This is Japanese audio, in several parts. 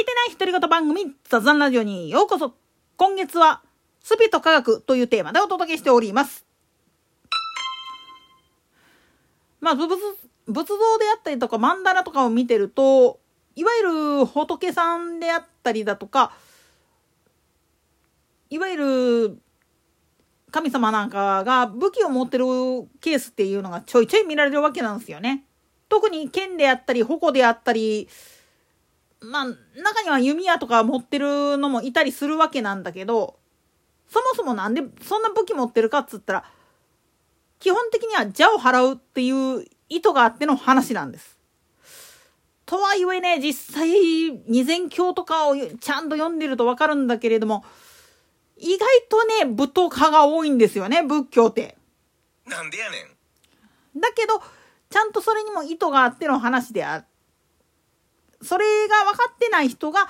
いてない独り言番組雑談ラジオにようこそ今月はスピと科学というテーマでお届けしておりますまあ仏仏像であったりとか曼荼羅とかを見てるといわゆる仏さんであったりだとかいわゆる神様なんかが武器を持ってるケースっていうのがちょいちょい見られるわけなんですよね。特に剣であったり矛であったりまあ中には弓矢とか持ってるのもいたりするわけなんだけどそもそもなんでそんな武器持ってるかっつったら基本的には邪を払うっていう意図があっての話なんです。とはいえね実際二千教とかをちゃんと読んでると分かるんだけれども意外とね武闘派が多いんですよね仏教って。なんでやねん。だけどちゃんとそれにも意図があっての話であそれが分かってない人が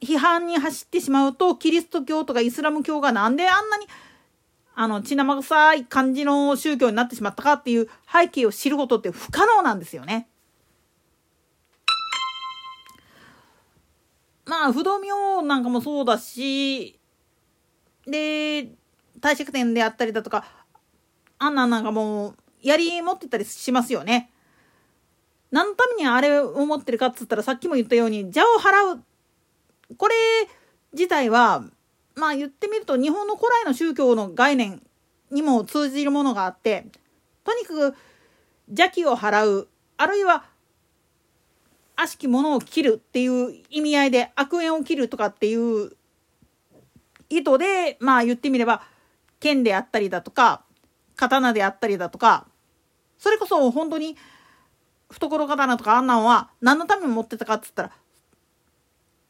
批判に走ってしまうとキリスト教とかイスラム教がなんであんなにあの血生臭い感じの宗教になってしまったかっていう背景を知ることって不可能なんですよね。まあ不動明なんかもそうだしで帝釈天であったりだとかあんなんなんかもう槍持ってたりしますよね。何のためにあれを持ってるかっつったらさっきも言ったように邪を払う。これ自体はまあ言ってみると日本の古来の宗教の概念にも通じるものがあってとにかく邪気を払う。あるいは悪しきものを切るっていう意味合いで悪縁を切るとかっていう意図でまあ言ってみれば剣であったりだとか刀であったりだとかそれこそ本当に懐刀とかあんなんは何のために持ってたかっつったら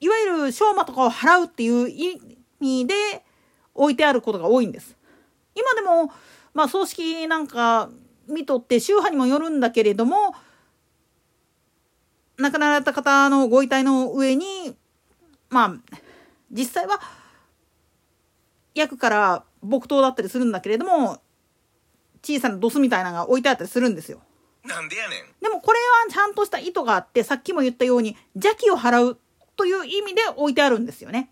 い。わゆる商馬とかを払うってい。う意味で置い。てあることが多い。んです。今でもまあ葬式なんか見とって宗派にもよるんだけれども亡くなられた方のご遺体の上にまあ実際は役から木刀だったりするんだけれども小さなドスみたい。なのが置い。てあったりするんですよ。なんでやねん。でもこれはちゃんとした意図があってさっきも言ったように邪気を払うという意味で置いてあるんですよね。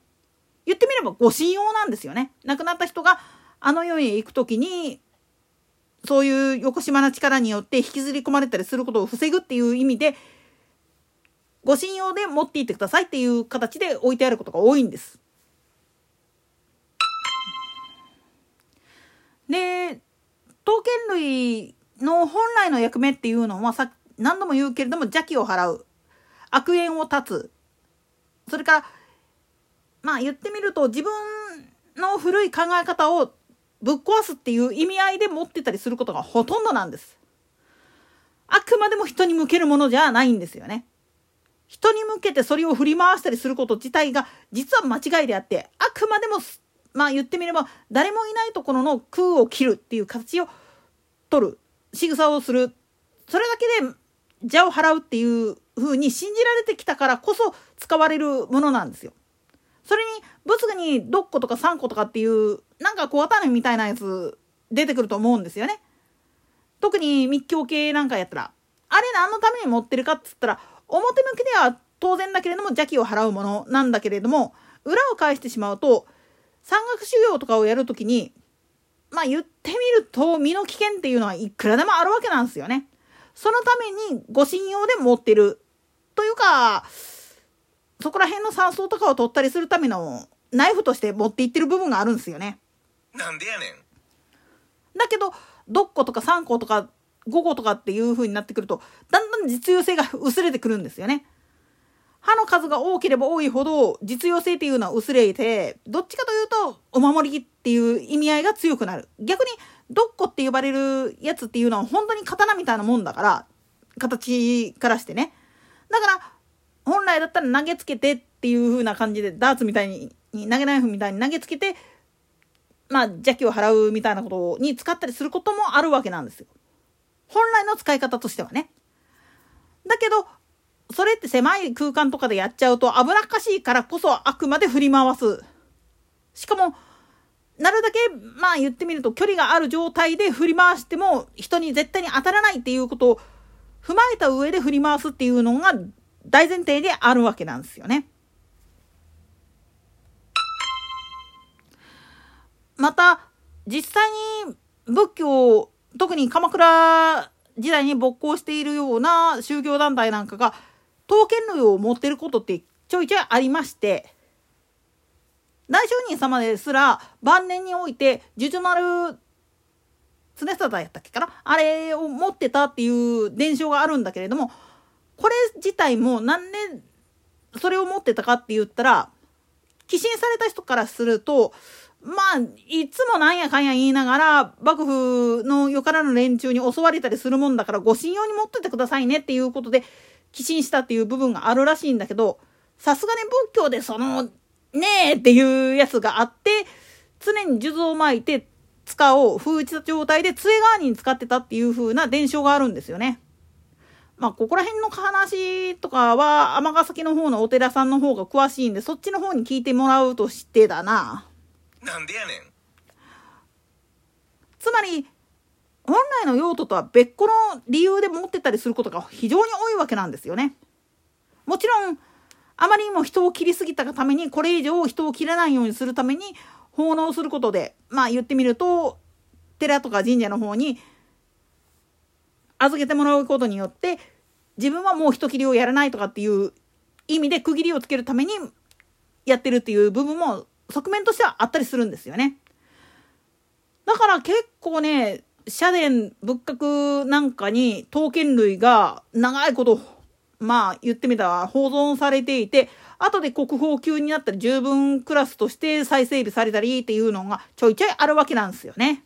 言ってみればご信用なんですよね。亡くなった人があの世へ行く時にそういう横島な力によって引きずり込まれたりすることを防ぐっていう意味でご信用で持っていってくださいっていう形で置いてあることが多いんです。で刀剣類の本来の役目っていうのはさ何度も言うけれども邪気を払う悪縁を断つそれからまあ言ってみると自分の古い考え方をぶっ壊すっていう意味合いで持ってたりすることがほとんどなんです。あくまでも人に向けるものじゃないんですよね。人に向けてそれを振り回したりすること自体が実は間違いであってあくまでもまあ言ってみれば誰もいないところの空を切るっていう形を取る仕草をするそれだけで邪を払うっていう風に信じられてきたからこそ使われるものなんですよ。それに仏具に6個とか3個とかっていうなんか小型みたいなやつ出てくると思うんですよね。特に密教系なんかやったらあれ何のために持ってるかっつったら表向きでは当然だけれども邪気を払うものなんだけれども裏を返してしまうと山岳修行とかをやるときにまあ言ってみると身の危険っていうのはいくらでもあるわけなんですよね。そのためにご信用で持ってるというかそこら辺の山荘とかを取ったりするためのナイフとして持っていってる部分があるんですよね。なんでやねん。だけど6個とか3個とか5個とかっていう風になってくるとだんだん実用性が薄れてくるんですよね。歯の数が多ければ多いほど実用性っていうのは薄れてどっちかというとお守りっていう意味合いが強くなる。逆にドッコって呼ばれるやつっていうのは本当に刀みたいなもんだから形からしてね。だから本来だったら投げつけてっていう風な感じでダーツみたいに投げナイフみたいに投げつけてまあ邪気を払うみたいなことに使ったりすることもあるわけなんですよ。本来の使い方としてはね。だけどそれって狭い空間とかでやっちゃうと危なっかしいからこそあくまで振り回す。しかも、なるだけ、まあ言ってみると距離がある状態で振り回しても人に絶対に当たらないっていうことを踏まえた上で振り回すっていうのが大前提であるわけなんですよね。また実際に仏教特に鎌倉時代に勃興しているような宗教団体なんかが刀剣類を持ってることってちょいちょいありまして大聖人様ですら晩年において呪女丸常貞やったっけかな？あれを持ってたっていう伝承があるんだけれどもこれ自体も何年それを持ってたかって言ったら寄進された人からするとまあいつもなんやかんや言いながら幕府のよからぬ連中に襲われたりするもんだからご信用に持っててくださいねっていうことで寄進したっていう部分があるらしいんだけどさすがに仏教でそのねえっていうやつがあって常に数珠を巻いて塚を封じた状態で杖代わりに使ってたっていう風な伝承があるんですよね。まあ、ここら辺の話とかは、尼崎の方のお寺さんの方が詳しいんで、そっちの方に聞いてもらうとしてだな。なんでやねんつまり、本来の用途とは別個の理由で持ってたりすることが非常に多いわけなんですよね。もちろん、あまりにも人を切りすぎたがために、これ以上人を切らないようにするために、奉納することで、まあ言ってみると、寺とか神社の方に預けてもらうことによって、自分はもう人切りをやらないとかっていう意味で区切りをつけるためにやってるっていう部分も側面としてはあったりするんですよね。だから結構ね、社殿仏閣なんかに刀剣類が長いことまあ言ってみたら保存されていて後で国宝級になったら十分クラスとして再整備されたりっていうのがちょいちょいあるわけなんですよね。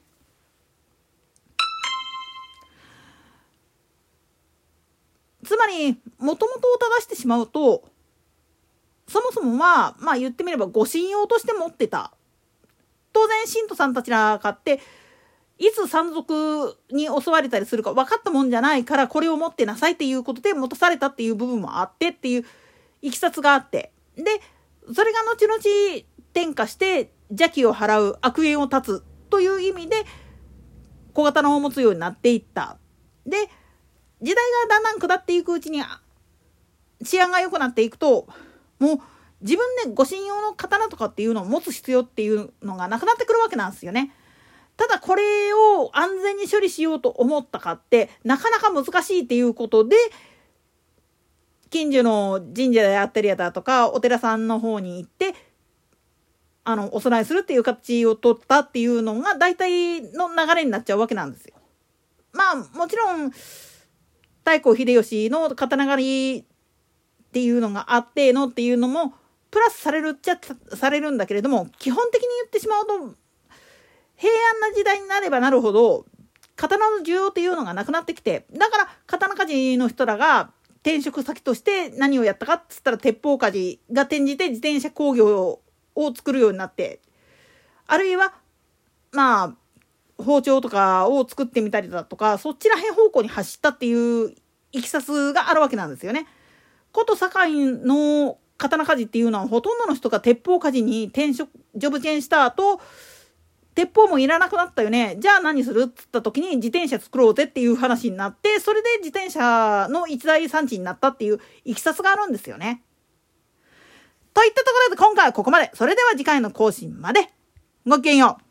つまりもともとを正してしまうとそもそもはまあ言ってみればご信用として持ってた当然信徒さんたちらかっていつ山賊に襲われたりするか分かったもんじゃないからこれを持ってなさいっていうことで持たされたっていう部分もあってっていういきさつがあってでそれが後々転化して邪気を払う悪縁を断つという意味で小型のを持つようになっていったで時代がだんだん下っていくうちに治安が良くなっていくともう自分で護身用の刀とかっていうのを持つ必要っていうのがなくなってくるわけなんですよね。ただこれを安全に処理しようと思ったかってなかなか難しいっていうことで近所の神社であったりやだとかお寺さんの方に行ってあのお供えするっていう形を取ったっていうのが大体の流れになっちゃうわけなんですよ。まあもちろん太閤秀吉の刀狩りっていうのがあってのっていうのもプラスされるっちゃされるんだけれども基本的に言ってしまうと平安な時代になればなるほど刀の需要っていうのがなくなってきてだから刀鍛冶の人らが転職先として何をやったかっつったら鉄砲鍛冶が転じて自転車工業を作るようになってあるいはまあ包丁とかを作ってみたりだとかそっちら辺方向に走ったっていういきさつがあるわけなんですよね。こと堺の刀鍛冶っていうのはほとんどの人が鉄砲鍛冶に転職ジョブチェンした後鉄砲もいらなくなったよね。じゃあ何する？っつった時に自転車作ろうぜっていう話になって、それで自転車の一大産地になったっていういきさつがあるんですよね。といったところで今回はここまで。それでは次回の更新まで。ごきげんよう。